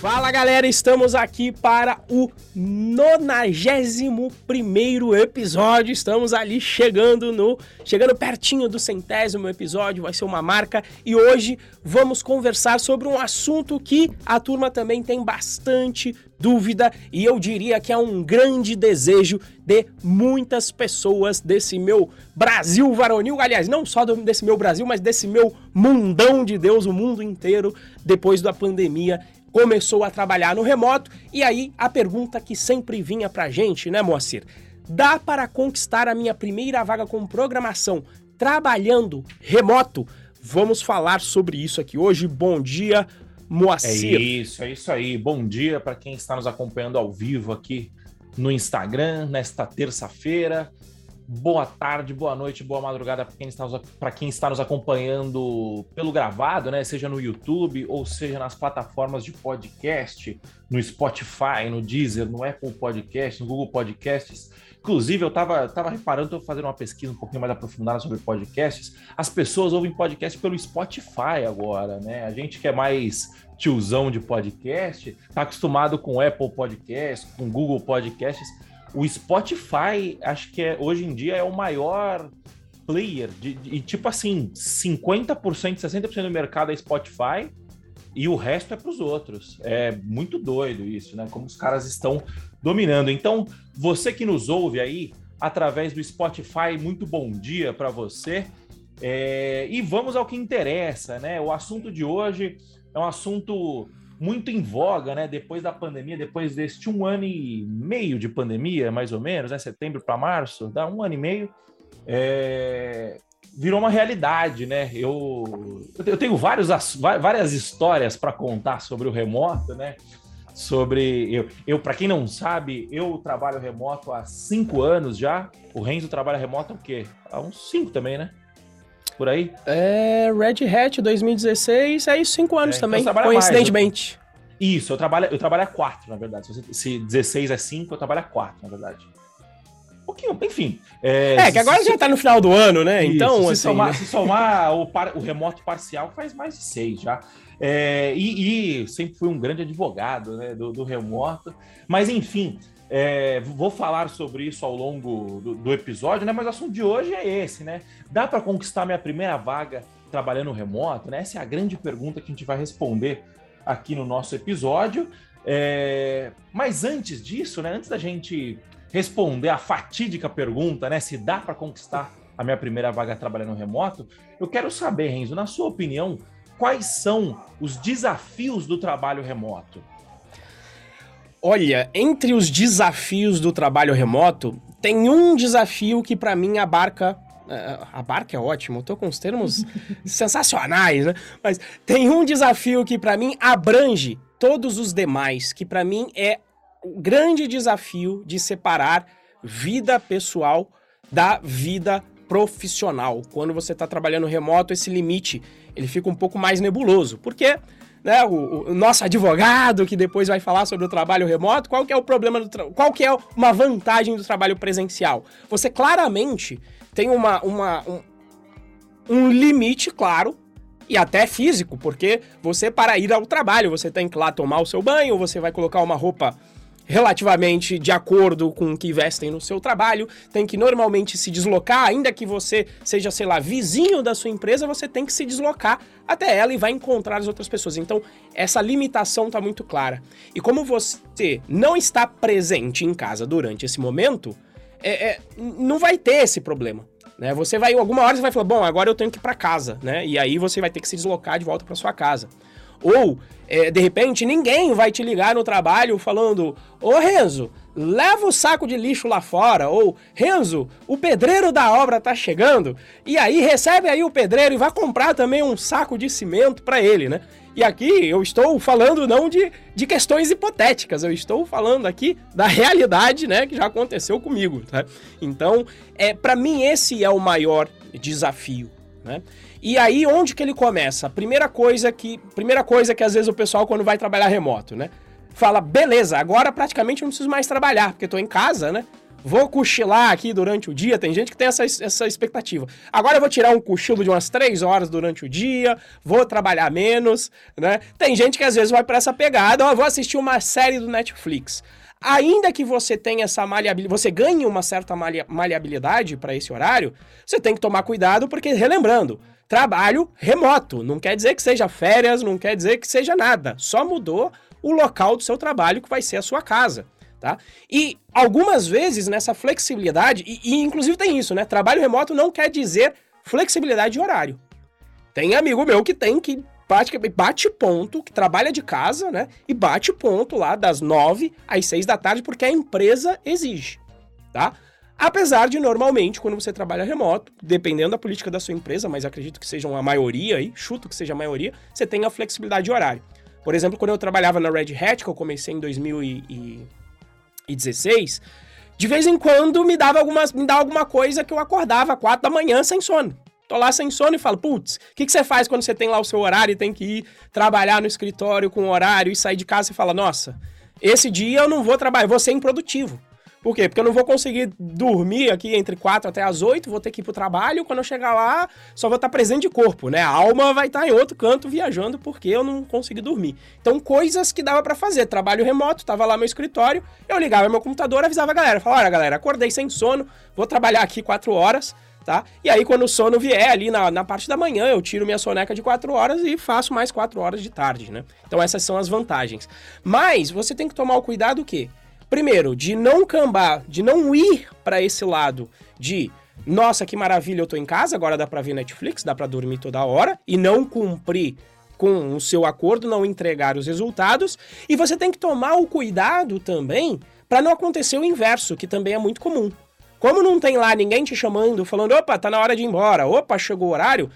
Fala galera, estamos aqui para o 91 primeiro episódio. Estamos ali chegando no chegando pertinho do centésimo episódio, vai ser uma marca e hoje vamos conversar sobre um assunto que a turma também tem bastante dúvida e eu diria que é um grande desejo de muitas pessoas desse meu Brasil varonil, aliás, não só desse meu Brasil, mas desse meu mundão de Deus, o mundo inteiro depois da pandemia começou a trabalhar no remoto. E aí a pergunta que sempre vinha pra gente, né, Moacir? Dá para conquistar a minha primeira vaga com programação trabalhando remoto? Vamos falar sobre isso aqui hoje. Bom dia, Moacir. É isso, é isso aí. Bom dia para quem está nos acompanhando ao vivo aqui no Instagram nesta terça-feira. Boa tarde, boa noite, boa madrugada para quem, está nos, quem está nos acompanhando pelo gravado, né? Seja no YouTube ou seja nas plataformas de podcast, no Spotify, no Deezer, no Apple Podcast, no Google Podcasts. Inclusive, eu estava tava reparando, estou fazendo uma pesquisa um pouquinho mais aprofundada sobre podcasts. As pessoas ouvem podcast pelo Spotify agora, né? A gente que é mais tiozão de podcast, está acostumado com Apple Podcasts, com Google Podcasts o Spotify, acho que é, hoje em dia é o maior player de, de tipo assim, 50%, 60% do mercado é Spotify e o resto é para os outros. É muito doido isso, né? Como os caras estão dominando. Então, você que nos ouve aí através do Spotify, muito bom dia para você. É... E vamos ao que interessa, né? O assunto de hoje é um assunto muito em voga, né? Depois da pandemia, depois deste um ano e meio de pandemia, mais ou menos, né? Setembro para março, dá um ano e meio, é... virou uma realidade, né? Eu, eu tenho vários, várias histórias para contar sobre o remoto, né? Sobre eu, eu para quem não sabe, eu trabalho remoto há cinco anos já. O Renzo trabalha remoto há o quê? Há uns cinco também, né? por aí? É, Red Hat 2016, é isso, cinco anos é, então também, coincidentemente. Mais, eu... Isso, eu trabalho, eu trabalho a quatro, na verdade. Se, você, se 16 é 5, eu trabalho a quatro, na verdade. Pouquinho, enfim. É, é que agora se, já tá no final do ano, né? Isso, então, se, assim, somar, né? se somar o, par, o remoto parcial, faz mais de seis já. É, e, e, sempre fui um grande advogado né, do, do remoto. Mas, enfim, é, vou falar sobre isso ao longo do, do, episódio, né? Mas o assunto de hoje é esse, né? Dá para conquistar minha primeira vaga trabalhando remoto? Né? Essa é a grande pergunta que a gente vai responder aqui no nosso episódio. É... Mas antes disso, né? Antes da gente responder a fatídica pergunta, né? Se dá para conquistar a minha primeira vaga trabalhando remoto, eu quero saber, Renzo, na sua opinião, quais são os desafios do trabalho remoto? Olha, entre os desafios do trabalho remoto, tem um desafio que para mim abarca uh, abarca é ótimo, eu tô com os termos sensacionais, né? Mas tem um desafio que para mim abrange todos os demais, que para mim é o grande desafio de separar vida pessoal da vida profissional. Quando você está trabalhando remoto, esse limite ele fica um pouco mais nebuloso, porque né, o, o, nosso advogado que depois vai falar sobre o trabalho remoto, qual que é o problema do qual que é uma vantagem do trabalho presencial? Você claramente tem uma, uma um, um limite claro e até físico, porque você para ir ao trabalho, você tem que lá tomar o seu banho, você vai colocar uma roupa relativamente de acordo com o que vestem no seu trabalho, tem que normalmente se deslocar, ainda que você seja, sei lá, vizinho da sua empresa, você tem que se deslocar até ela e vai encontrar as outras pessoas. Então, essa limitação está muito clara. E como você não está presente em casa durante esse momento, é, é, não vai ter esse problema. Né? Você vai, alguma hora você vai falar, bom, agora eu tenho que ir para casa, né? E aí você vai ter que se deslocar de volta para sua casa. Ou, é, de repente, ninguém vai te ligar no trabalho falando: Ô Renzo, leva o saco de lixo lá fora. Ou, Renzo, o pedreiro da obra tá chegando. E aí recebe aí o pedreiro e vai comprar também um saco de cimento para ele, né? E aqui eu estou falando não de, de questões hipotéticas, eu estou falando aqui da realidade, né, que já aconteceu comigo, tá? Então, é, para mim esse é o maior desafio, né? E aí, onde que ele começa? Primeira coisa que, primeira coisa que às vezes o pessoal, quando vai trabalhar remoto, né? Fala, beleza, agora praticamente não preciso mais trabalhar, porque estou em casa, né? vou cochilar aqui durante o dia. Tem gente que tem essa, essa expectativa. Agora eu vou tirar um cochilo de umas três horas durante o dia, vou trabalhar menos, né? Tem gente que às vezes vai para essa pegada, ó, vou assistir uma série do Netflix. Ainda que você tenha essa maleabilidade, você ganhe uma certa maleabilidade para esse horário, você tem que tomar cuidado, porque, relembrando, trabalho remoto. Não quer dizer que seja férias, não quer dizer que seja nada. Só mudou o local do seu trabalho, que vai ser a sua casa. Tá? E algumas vezes nessa flexibilidade, e, e inclusive tem isso, né? Trabalho remoto não quer dizer flexibilidade de horário. Tem amigo meu que tem que bate, ponto, que trabalha de casa, né? E bate ponto lá das nove às seis da tarde, porque a empresa exige, tá? Apesar de, normalmente, quando você trabalha remoto, dependendo da política da sua empresa, mas acredito que sejam a maioria aí, chuto que seja a maioria, você tem a flexibilidade de horário. Por exemplo, quando eu trabalhava na Red Hat, que eu comecei em 2000 e, 2016, de vez em quando me dava, algumas, me dava alguma coisa que eu acordava quatro da manhã sem sono. Tô lá sem sono e falo, putz, o que, que você faz quando você tem lá o seu horário e tem que ir trabalhar no escritório com horário e sair de casa e fala, nossa, esse dia eu não vou trabalhar, vou ser improdutivo. Por quê? Porque eu não vou conseguir dormir aqui entre 4 até as 8, vou ter que ir pro trabalho, quando eu chegar lá, só vou estar presente de corpo, né? A alma vai estar em outro canto viajando porque eu não consegui dormir. Então, coisas que dava para fazer. Trabalho remoto, tava lá no meu escritório, eu ligava meu computador, avisava a galera, falava, olha galera, acordei sem sono, vou trabalhar aqui 4 horas, tá? E aí, quando o sono vier ali na, na parte da manhã, eu tiro minha soneca de 4 horas e faço mais 4 horas de tarde, né? Então, essas são as vantagens. Mas, você tem que tomar o cuidado o quê? Primeiro, de não cambar, de não ir para esse lado de nossa, que maravilha, eu tô em casa, agora dá para ver Netflix, dá para dormir toda hora e não cumprir com o seu acordo, não entregar os resultados. E você tem que tomar o cuidado também para não acontecer o inverso, que também é muito comum. Como não tem lá ninguém te chamando, falando, opa, tá na hora de ir embora, opa, chegou o horário,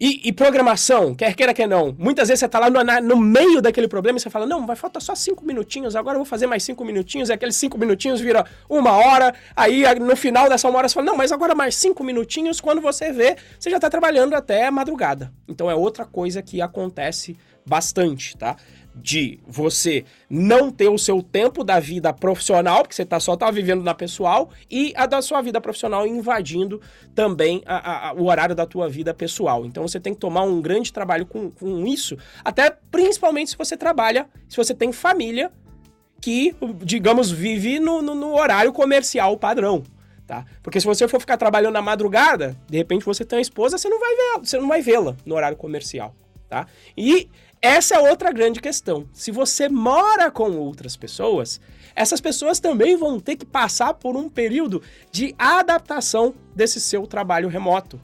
e, e, programação, quer queira, quer não. Muitas vezes você tá lá no, na, no, meio daquele problema e você fala, não, vai faltar só cinco minutinhos, agora eu vou fazer mais cinco minutinhos, e aqueles cinco minutinhos vira uma hora, aí no final dessa uma hora você fala, não, mas agora mais cinco minutinhos, quando você vê, você já tá trabalhando até a madrugada. Então é outra coisa que acontece bastante, tá? De você não ter o seu tempo da vida profissional, porque você tá, só tá vivendo na pessoal, e a da sua vida profissional invadindo também a, a, o horário da tua vida pessoal. Então você tem que tomar um grande trabalho com, com isso, até principalmente se você trabalha, se você tem família que, digamos, vive no, no, no horário comercial padrão. Tá? Porque se você for ficar trabalhando na madrugada, de repente você tem uma esposa, você não vai ver, você não vai vê-la no horário comercial, tá? E essa é outra grande questão. Se você mora com outras pessoas, essas pessoas também vão ter que passar por um período de adaptação desse seu trabalho remoto.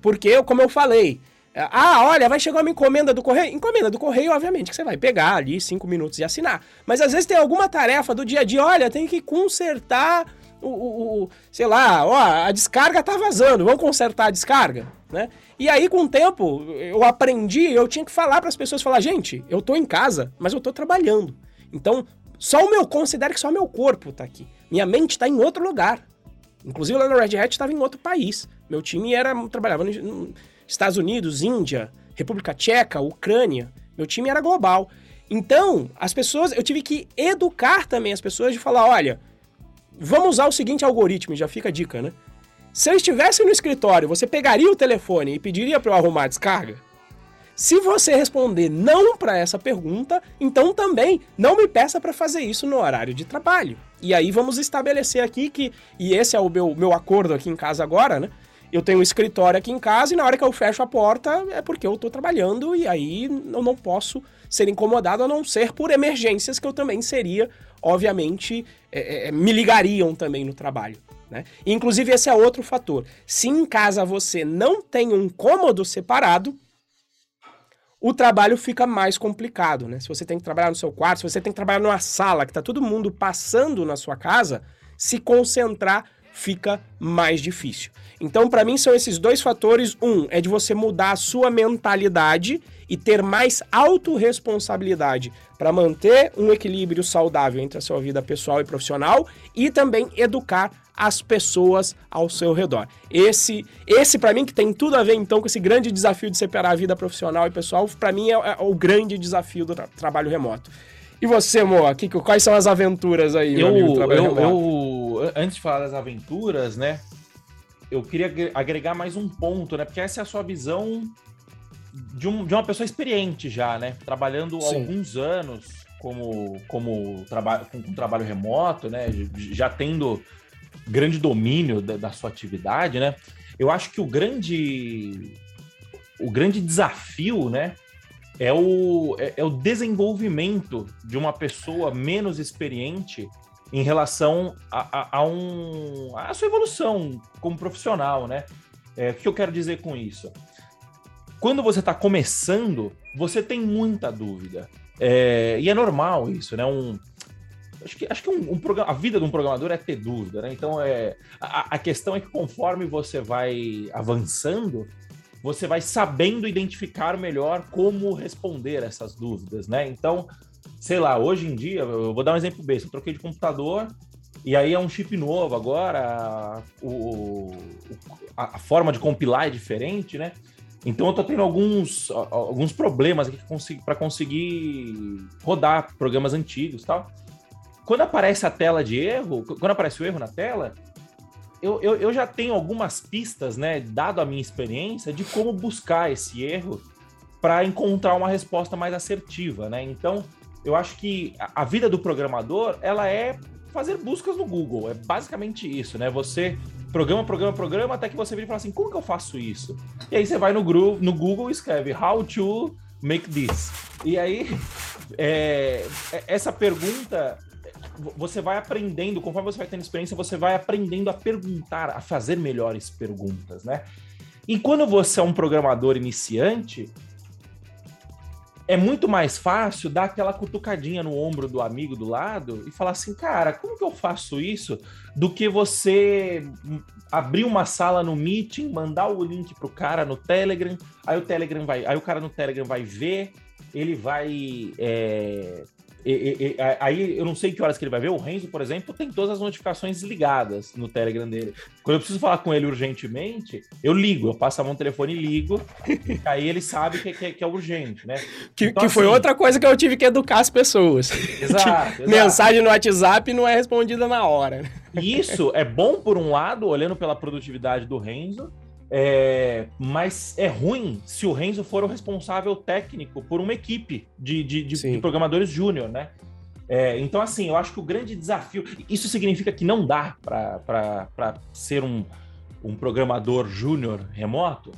Porque, como eu falei, ah, olha, vai chegar uma encomenda do correio. Encomenda do correio, obviamente, que você vai pegar ali cinco minutos e assinar. Mas às vezes tem alguma tarefa do dia a dia, olha, tem que consertar o, o, o sei lá, ó, a descarga tá vazando, vamos consertar a descarga, né? E aí, com o tempo, eu aprendi, eu tinha que falar para as pessoas, falar, gente, eu tô em casa, mas eu tô trabalhando. Então, só o meu, considere que só o meu corpo tá aqui. Minha mente tá em outro lugar. Inclusive, lá no Red Hat estava em outro país. Meu time era trabalhava nos Estados Unidos, Índia, República Tcheca, Ucrânia. Meu time era global. Então, as pessoas, eu tive que educar também as pessoas de falar, olha, vamos usar o seguinte algoritmo, já fica a dica, né? Se eu estivesse no escritório, você pegaria o telefone e pediria para eu arrumar a descarga? Se você responder não para essa pergunta, então também não me peça para fazer isso no horário de trabalho. E aí vamos estabelecer aqui que, e esse é o meu, meu acordo aqui em casa agora, né? Eu tenho um escritório aqui em casa e na hora que eu fecho a porta é porque eu estou trabalhando e aí eu não posso ser incomodado a não ser por emergências que eu também seria, obviamente, é, é, me ligariam também no trabalho. Né? Inclusive, esse é outro fator. Se em casa você não tem um cômodo separado, o trabalho fica mais complicado. Né? Se você tem que trabalhar no seu quarto, se você tem que trabalhar numa sala que está todo mundo passando na sua casa, se concentrar fica mais difícil. Então, para mim, são esses dois fatores. Um é de você mudar a sua mentalidade e ter mais autorresponsabilidade para manter um equilíbrio saudável entre a sua vida pessoal e profissional e também educar as pessoas ao seu redor. Esse, esse para mim que tem tudo a ver então com esse grande desafio de separar a vida profissional e pessoal, para mim é, é, o grande desafio do tra trabalho remoto. E você, Moa, que, quais são as aventuras aí, eu, amigo, eu, eu, antes de falar das aventuras, né, eu queria agregar mais um ponto, né, porque essa é a sua visão de, um, de uma pessoa experiente já, né, trabalhando há alguns anos como, como trabalho, com, com trabalho remoto, né, já tendo grande domínio da, da sua atividade, né, eu acho que o grande o grande desafio, né, é o, é, é, o desenvolvimento de uma pessoa menos experiente em relação a, a, a, um, a sua evolução como profissional, né? É, o que eu quero dizer com isso? Quando você está começando, você tem muita dúvida. É, e é normal isso, né? Um, acho que, acho que um, um programa, a vida de um programador é ter dúvida, né? Então, é, a, a questão é que conforme você vai avançando, você vai sabendo identificar melhor como responder essas dúvidas, né? Então, sei lá, hoje em dia, eu vou dar um exemplo besta, eu troquei de computador e aí é um chip novo agora, o, a, a forma de compilar é diferente, né? Então eu tô tendo alguns, alguns problemas aqui para conseguir rodar programas antigos tal. Quando aparece a tela de erro, quando aparece o erro na tela, eu, eu, eu já tenho algumas pistas, né, dado a minha experiência, de como buscar esse erro para encontrar uma resposta mais assertiva, né? Então, eu acho que a vida do programador, ela é fazer buscas no Google, é basicamente isso, né? Você programa, programa, programa, até que você vira e fala assim, como que eu faço isso? E aí você vai no, no Google e escreve how to make this. E aí, é, é essa pergunta você vai aprendendo, conforme você vai tendo experiência, você vai aprendendo a perguntar, a fazer melhores perguntas, né? E quando você é um programador iniciante, é muito mais fácil dar aquela cutucadinha no ombro do amigo do lado e falar assim, cara, como que eu faço isso? Do que você abrir uma sala no Meeting, mandar o link pro cara no Telegram, aí o Telegram vai, aí o cara no Telegram vai ver, ele vai é, e, e, aí eu não sei que horas que ele vai ver. O Renzo, por exemplo, tem todas as notificações ligadas no Telegram dele. Quando eu preciso falar com ele urgentemente, eu ligo, eu passo a mão no telefone e ligo. aí ele sabe que, que, que é urgente, né? Que, então, que assim, foi outra coisa que eu tive que educar as pessoas. Exato, exato. Mensagem no WhatsApp não é respondida na hora. Isso é bom por um lado, olhando pela produtividade do Renzo, é, mas é ruim se o Renzo for o responsável técnico por uma equipe de, de, de, de programadores júnior, né? É, então, assim, eu acho que o grande desafio. Isso significa que não dá para ser um, um programador júnior remoto?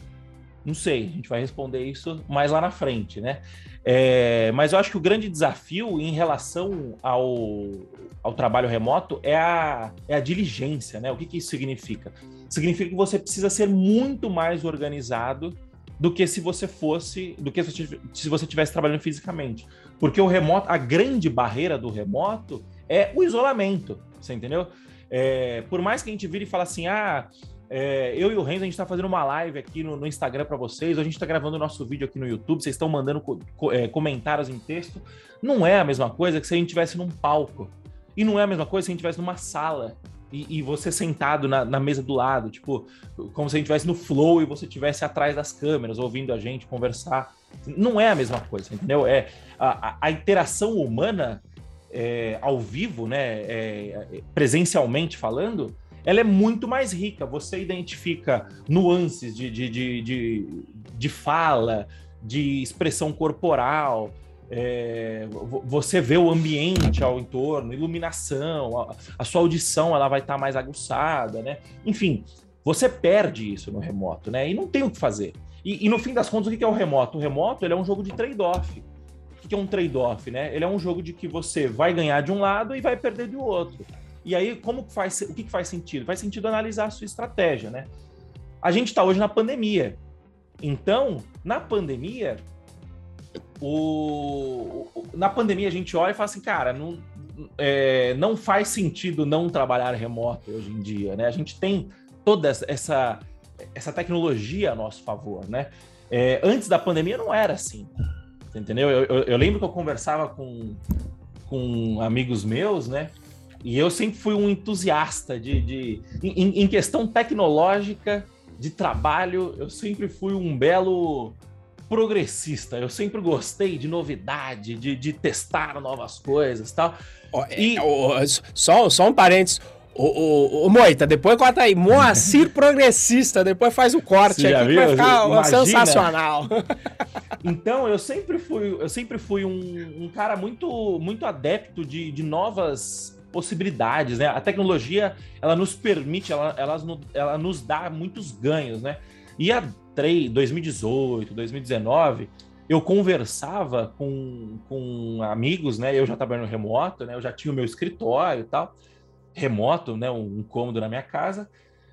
Não sei, a gente vai responder isso mais lá na frente, né? É, mas eu acho que o grande desafio em relação ao, ao trabalho remoto é a, é a diligência, né? O que, que isso significa? Significa que você precisa ser muito mais organizado do que se você fosse, do que se você estivesse trabalhando fisicamente. Porque o remoto, a grande barreira do remoto é o isolamento, você entendeu? É, por mais que a gente vire e fale assim, ah, é, eu e o Renzo, a gente está fazendo uma live aqui no, no Instagram para vocês, a gente está gravando o nosso vídeo aqui no YouTube, vocês estão mandando co é, comentários em texto. Não é a mesma coisa que se a gente estivesse num palco. E não é a mesma coisa se a gente estivesse numa sala e, e você sentado na, na, mesa do lado, tipo, como se a gente estivesse no flow e você estivesse atrás das câmeras, ouvindo a gente conversar. Não é a mesma coisa, entendeu? É a, a, a interação humana é, ao vivo, né, é, presencialmente falando, ela é muito mais rica. Você identifica nuances de, de, de, de, de fala, de expressão corporal, é, você vê o ambiente ao entorno, iluminação, a, a sua audição ela vai estar tá mais aguçada, né? Enfim, você perde isso no remoto, né? E não tem o que fazer. E, e no fim das contas, o que é o remoto? O remoto ele é um jogo de trade-off. O que é um trade-off, né? Ele é um jogo de que você vai ganhar de um lado e vai perder do outro. E aí, como faz, o que faz sentido? Faz sentido analisar a sua estratégia, né? A gente está hoje na pandemia. Então, na pandemia, o, na pandemia a gente olha e fala assim, cara, não, é, não faz sentido não trabalhar remoto hoje em dia, né? A gente tem toda essa, essa tecnologia a nosso favor, né? É, antes da pandemia não era assim, entendeu? Eu, eu, eu, lembro que eu conversava com, com amigos meus, né? E eu sempre fui um entusiasta de, de em, em, questão tecnológica, de trabalho, eu sempre fui um belo progressista. Eu sempre gostei de novidade, de, de testar novas coisas tal. e... É, só, só um parênteses. O, o, o Moita, depois corta aí. Moacir progressista, depois faz o corte aqui que vai ficar Imagina. sensacional. Então, eu sempre fui, eu sempre fui um, um cara muito, muito adepto de, de novas possibilidades, né? A tecnologia, ela nos permite, ela, ela, ela nos dá muitos ganhos, né? E a 3, 2018, 2019, eu conversava com, com amigos, né? Eu já trabalhando remoto, né? Eu já tinha o meu escritório e tal, remoto, né? Um, um cômodo na minha casa.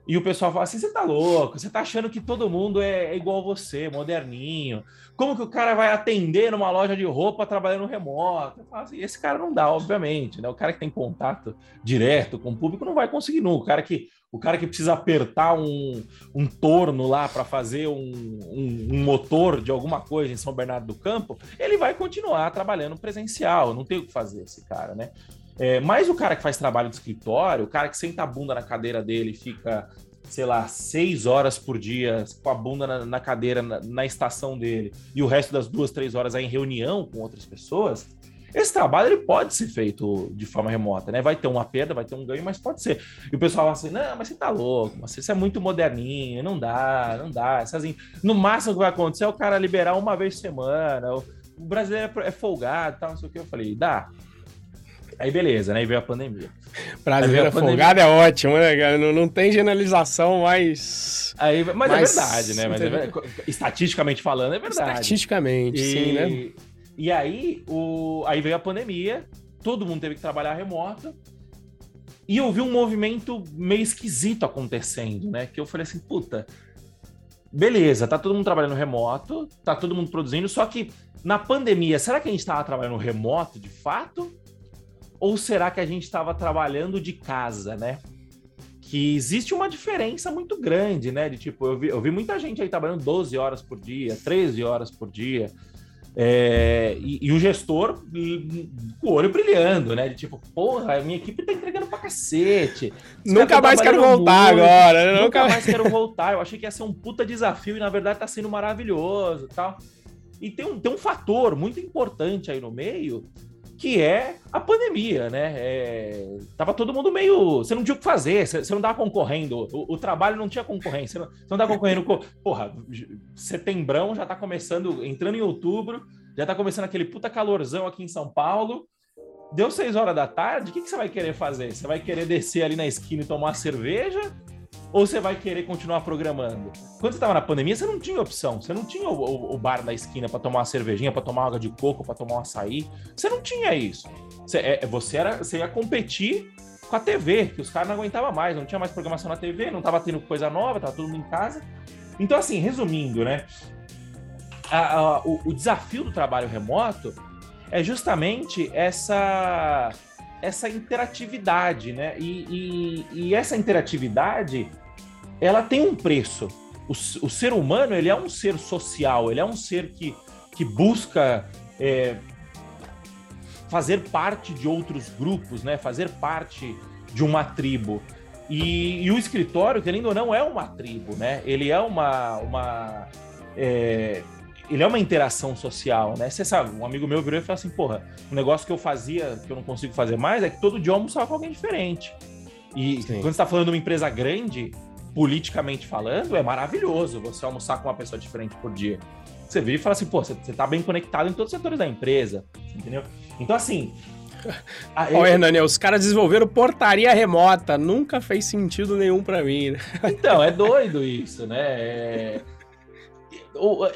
E o pessoal fala assim: você tá louco, você tá achando que todo mundo é, é igual você, moderninho. Como que o cara vai atender numa loja de roupa trabalhando remoto? Assim, esse cara não dá, obviamente, né? O cara que tem contato direto com o público não vai conseguir nunca. O cara que, o cara que precisa apertar um, um torno lá para fazer um, um, um, motor de alguma coisa em São Bernardo do Campo, ele vai continuar trabalhando presencial. Não tem o que fazer esse cara, né? É, mas o cara que faz trabalho de escritório, o cara que senta a bunda na cadeira dele e fica, sei lá, seis horas por dia com a bunda na, na cadeira na, na, estação dele e o resto das duas, três horas aí em reunião com outras pessoas, esse trabalho ele pode ser feito de forma remota, né? Vai ter uma perda, vai ter um ganho, mas pode ser. E o pessoal fala assim: não, mas você tá louco, mas você é muito moderninho, não dá, não dá. Assim, no máximo que vai acontecer é o cara liberar uma vez por semana. O brasileiro é folgado tal, não sei o que. Eu falei, dá. Aí beleza, né? Aí veio a pandemia. Brasileiro folgado é ótimo, né, cara? Não, não tem generalização, mas. Aí, mas, é mas é verdade, né? Mas é, estatisticamente falando, é verdade. Estatisticamente, e, sim, né? E aí, o, aí veio a pandemia, todo mundo teve que trabalhar remoto. E eu vi um movimento meio esquisito acontecendo, né? Que eu falei assim, puta, beleza, tá todo mundo trabalhando remoto, tá todo mundo produzindo, só que na pandemia, será que a gente tava trabalhando remoto de fato? Ou será que a gente estava trabalhando de casa, né? Que existe uma diferença muito grande, né? De tipo, eu vi, eu vi muita gente aí trabalhando 12 horas por dia, 13 horas por dia. É, e, e, o gestor com o olho brilhando, né? De tipo, porra, a minha equipe tá entregando pra cacete. Nunca mais quero voltar muito, agora. Nunca, nunca mais quero voltar. Eu achei que ia ser um puta desafio e na verdade tá sendo maravilhoso tal. E tem um, tem um fator muito importante aí no meio, que é a pandemia, né? É... Tava todo mundo meio. Você não tinha o que fazer, você, você não tava concorrendo. O, o, trabalho não tinha concorrência, você não, você não tava concorrendo com. Porra, setembrão já tá começando, entrando em outubro, já tá começando aquele puta calorzão aqui em São Paulo. Deu seis horas da tarde, o que, que você vai querer fazer? Você vai querer descer ali na esquina e tomar cerveja? Ou você vai querer continuar programando? Quando você estava na pandemia, você não tinha opção. Você não tinha o, o, o bar da esquina para tomar uma cervejinha, para tomar água de coco, para tomar um açaí. Você não tinha isso. Você, é, você, era, você ia competir com a TV, que os caras não aguentavam mais, não tinha mais programação na TV, não estava tendo coisa nova, estava todo mundo em casa. Então, assim, resumindo, né? A, a, o, o desafio do trabalho remoto é justamente essa essa interatividade, né? E, e, e, essa interatividade ela tem um preço. O, o, ser humano ele é um ser social, ele é um ser que, que busca é, fazer parte de outros grupos, né? Fazer parte de uma tribo. E, e o escritório, querendo ou não, é uma tribo, né? Ele é uma, uma é, ele é uma interação social, né? Você sabe, um amigo meu virou e falou assim, porra, um negócio que eu fazia, que eu não consigo fazer mais, é que todo dia eu almoçava com alguém diferente. E Sim. quando você tá falando de uma empresa grande, politicamente falando, é maravilhoso você almoçar com uma pessoa diferente por dia. Você vira e fala assim, pô, você, você tá bem conectado em todos os setores da empresa, entendeu? Então, assim... Ô, oh, Hernani, os caras desenvolveram portaria remota, nunca fez sentido nenhum para mim. Né? Então, é doido isso, né? É...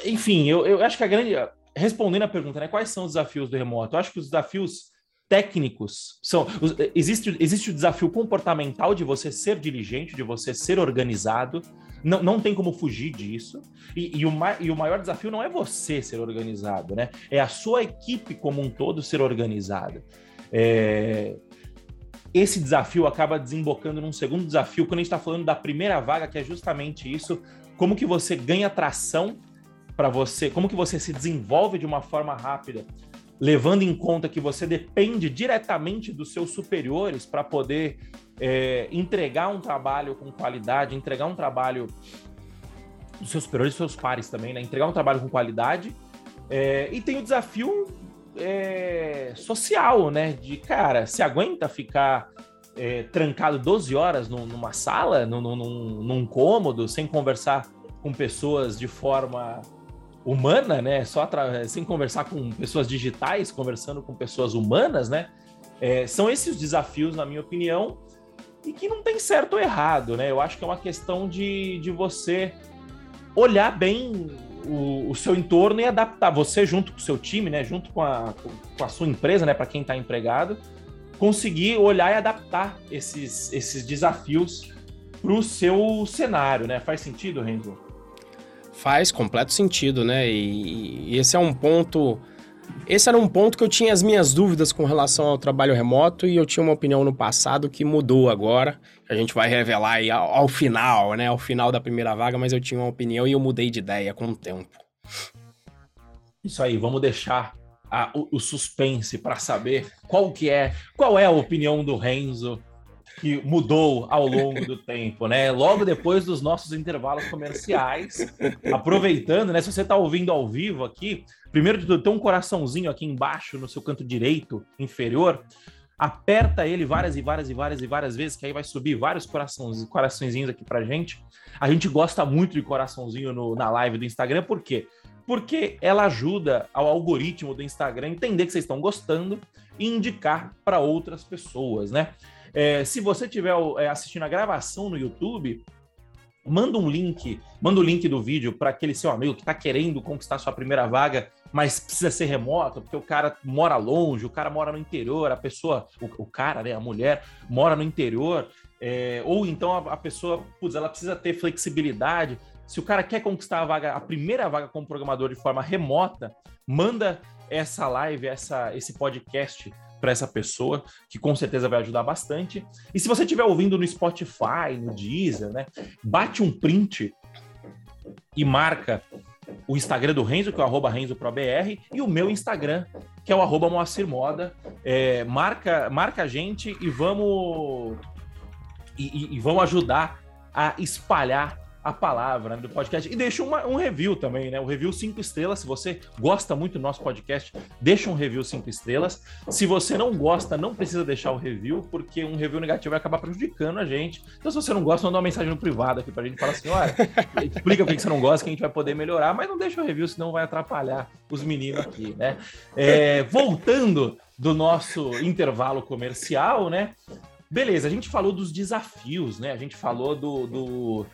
Enfim, eu, eu acho que a grande... Respondendo a pergunta, né? Quais são os desafios do remoto? Eu acho que os desafios técnicos são existe, existe o desafio comportamental de você ser diligente, de você ser organizado. Não, não tem como fugir disso. E, e, o, e o maior desafio não é você ser organizado, né? É a sua equipe como um todo ser organizada. É... Esse desafio acaba desembocando num segundo desafio, quando a gente está falando da primeira vaga, que é justamente isso: como que você ganha tração para você, como que você se desenvolve de uma forma rápida levando em conta que você depende diretamente dos seus superiores para poder é, entregar um trabalho com qualidade, entregar um trabalho dos seus superiores e seus pares também, né? Entregar um trabalho com qualidade. É, e tem o desafio é, social, né? De, cara, se aguenta ficar é, trancado 12 horas numa sala, num, num, num cômodo, sem conversar com pessoas de forma humana, né? Só sem conversar com pessoas digitais, conversando com pessoas humanas, né? É, são esses os desafios, na minha opinião, e que não tem certo ou errado, né? Eu acho que é uma questão de, de você olhar bem o, o seu entorno e adaptar você junto com o seu time, né? Junto com a, com a sua empresa, né? Para quem está empregado, conseguir olhar e adaptar esses, esses desafios para o seu cenário, né? Faz sentido, Renzo? Faz completo sentido, né? E, e, esse é um ponto. Esse era um ponto que eu tinha as minhas dúvidas com relação ao trabalho remoto e eu tinha uma opinião no passado que mudou agora. A gente vai revelar aí ao, ao final, né? Ao final da primeira vaga, mas eu tinha uma opinião e eu mudei de ideia com o tempo. Isso aí, vamos deixar a, o, o, suspense para saber qual que é, qual é a opinião do Renzo que mudou ao longo do tempo, né? Logo depois dos nossos intervalos comerciais, aproveitando, né? Se você está ouvindo ao vivo aqui, primeiro de tudo, tem um coraçãozinho aqui embaixo no seu canto direito inferior. Aperta ele várias e várias e várias e várias vezes, que aí vai subir vários corações, coraçõezinhos aqui pra gente. A gente gosta muito de coraçãozinho no, na live do Instagram, por quê? porque ela ajuda ao algoritmo do Instagram entender que vocês estão gostando e indicar para outras pessoas, né? É, se você estiver é, assistindo a gravação no YouTube, manda um link, manda o link do vídeo para aquele seu amigo que está querendo conquistar sua primeira vaga, mas precisa ser remoto, porque o cara mora longe, o cara mora no interior, a pessoa, o, o cara, né, a mulher, mora no interior, é, ou então a, a pessoa, putz, ela precisa ter flexibilidade. Se o cara quer conquistar a vaga, a primeira vaga como programador de forma remota, manda essa live, essa, esse podcast para essa pessoa, que com certeza vai ajudar bastante. E se você estiver ouvindo no Spotify, no Deezer, né, bate um print e marca o Instagram do Renzo, que é o RenzoProBR, e o meu Instagram, que é o arroba Moacir Moda. É, marca, marca a gente e vamos, e, e, e vamos ajudar a espalhar a palavra né, do podcast. E deixa uma, um review também, né? O review cinco estrelas. Se você gosta muito do nosso podcast, deixa um review cinco estrelas. Se você não gosta, não precisa deixar o review, porque um review negativo vai acabar prejudicando a gente. Então, se você não gosta, manda uma mensagem no privado aqui pra gente falar assim: olha, explica por que você não gosta, que a gente vai poder melhorar, mas não deixa o review, senão vai atrapalhar os meninos aqui, né? É, voltando do nosso intervalo comercial, né? Beleza, a gente falou dos desafios, né? A gente falou do, do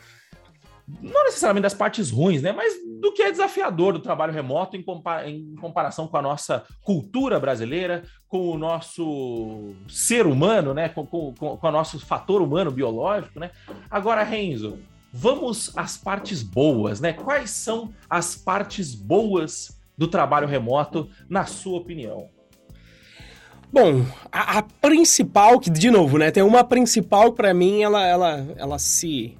não necessariamente das partes ruins, né? Mas do que é desafiador do trabalho remoto em, em comparação com a nossa cultura brasileira, com o nosso ser humano, né? Com, com, com o nosso fator humano biológico, né? Agora, Renzo, vamos às partes boas, né? Quais são as partes boas do trabalho remoto, na sua opinião? Bom, a, a principal, que de novo, né? Tem uma principal para mim, ela, ela, ela se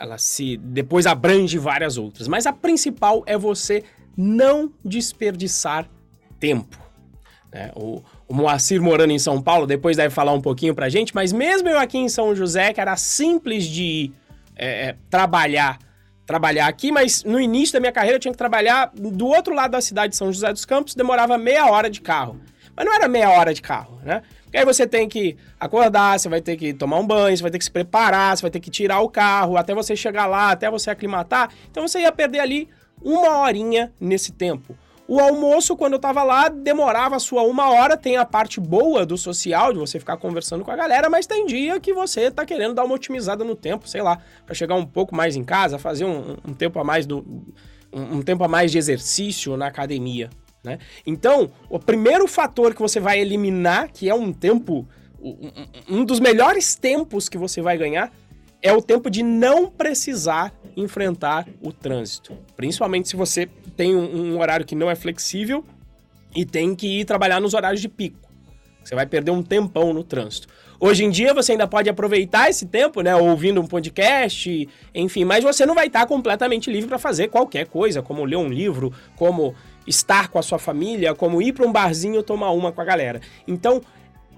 ela se depois abrange várias outras, mas a principal é você não desperdiçar tempo. Né? O, o Moacir morando em São Paulo, depois deve falar um pouquinho pra gente, mas mesmo eu aqui em São José, que era simples de é, é, trabalhar, trabalhar aqui, mas no início da minha carreira eu tinha que trabalhar do outro lado da cidade de São José dos Campos, demorava meia hora de carro. Mas não era meia hora de carro, né? Porque aí você tem que acordar, você vai ter que tomar um banho, você vai ter que se preparar, você vai ter que tirar o carro até você chegar lá, até você aclimatar. Então você ia perder ali uma horinha nesse tempo. O almoço, quando eu tava lá, demorava a sua uma hora. Tem a parte boa do social, de você ficar conversando com a galera, mas tem dia que você tá querendo dar uma otimizada no tempo, sei lá, para chegar um pouco mais em casa, fazer um, um tempo a mais do. Um, um tempo a mais de exercício na academia. Né? Então, o primeiro fator que você vai eliminar, que é um tempo, um dos melhores tempos que você vai ganhar, é o tempo de não precisar enfrentar o trânsito. Principalmente se você tem um, um horário que não é flexível e tem que ir trabalhar nos horários de pico. Você vai perder um tempão no trânsito. Hoje em dia você ainda pode aproveitar esse tempo, né, ouvindo um podcast, enfim, mas você não vai estar completamente livre para fazer qualquer coisa, como ler um livro, como estar com a sua família, como ir para um barzinho tomar uma com a galera. Então,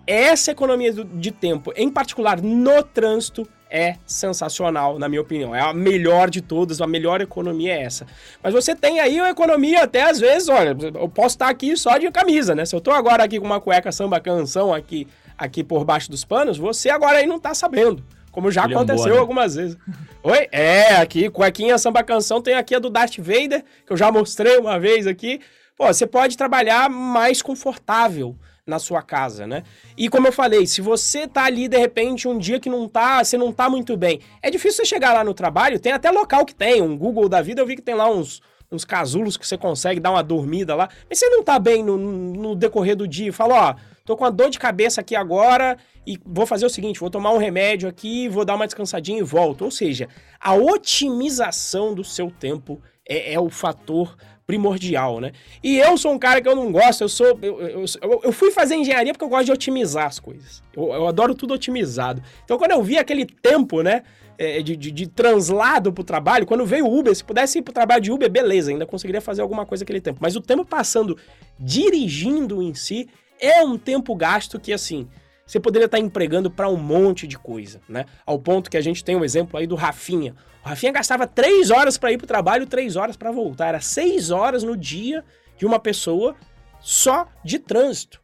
essa economia de tempo, em particular no trânsito, é sensacional, na minha opinião. É a melhor de todas, a melhor economia é essa. Mas você tem aí uma economia até às vezes, olha, eu posso estar aqui só de camisa, né? Se eu tô agora aqui com uma cueca samba canção aqui, aqui por baixo dos panos, você agora aí não tá sabendo. Como já William aconteceu Boa, né? algumas vezes. Oi? É, aqui, cuequinha samba canção, tem aqui a do Darth Vader, que eu já mostrei uma vez aqui. Pô, você pode trabalhar mais confortável na sua casa, né? E como eu falei, se você tá ali de repente um dia que não tá, você não tá muito bem, é difícil você chegar lá no trabalho, tem até local que tem, um Google da vida, eu vi que tem lá uns uns casulos que você consegue dar uma dormida lá, mas você não tá bem no, no decorrer do dia, fala, ó, tô com uma dor de cabeça aqui agora e vou fazer o seguinte, vou tomar um remédio aqui, vou dar uma descansadinha e volto. Ou seja, a otimização do seu tempo é, é o fator primordial, né? E eu sou um cara que eu não gosto, eu sou. Eu, eu, eu fui fazer engenharia porque eu gosto de otimizar as coisas. Eu, eu adoro tudo otimizado. Então, quando eu vi aquele tempo, né? É, de, de, de translado pro trabalho, quando veio o Uber, se pudesse ir pro trabalho de Uber, beleza, ainda conseguiria fazer alguma coisa aquele tempo. Mas o tempo passando dirigindo em si é um tempo gasto que, assim, você poderia estar empregando para um monte de coisa, né? Ao ponto que a gente tem um exemplo aí do Rafinha. O Rafinha gastava três horas para ir para o trabalho, três horas para voltar. Era seis horas no dia de uma pessoa só de trânsito.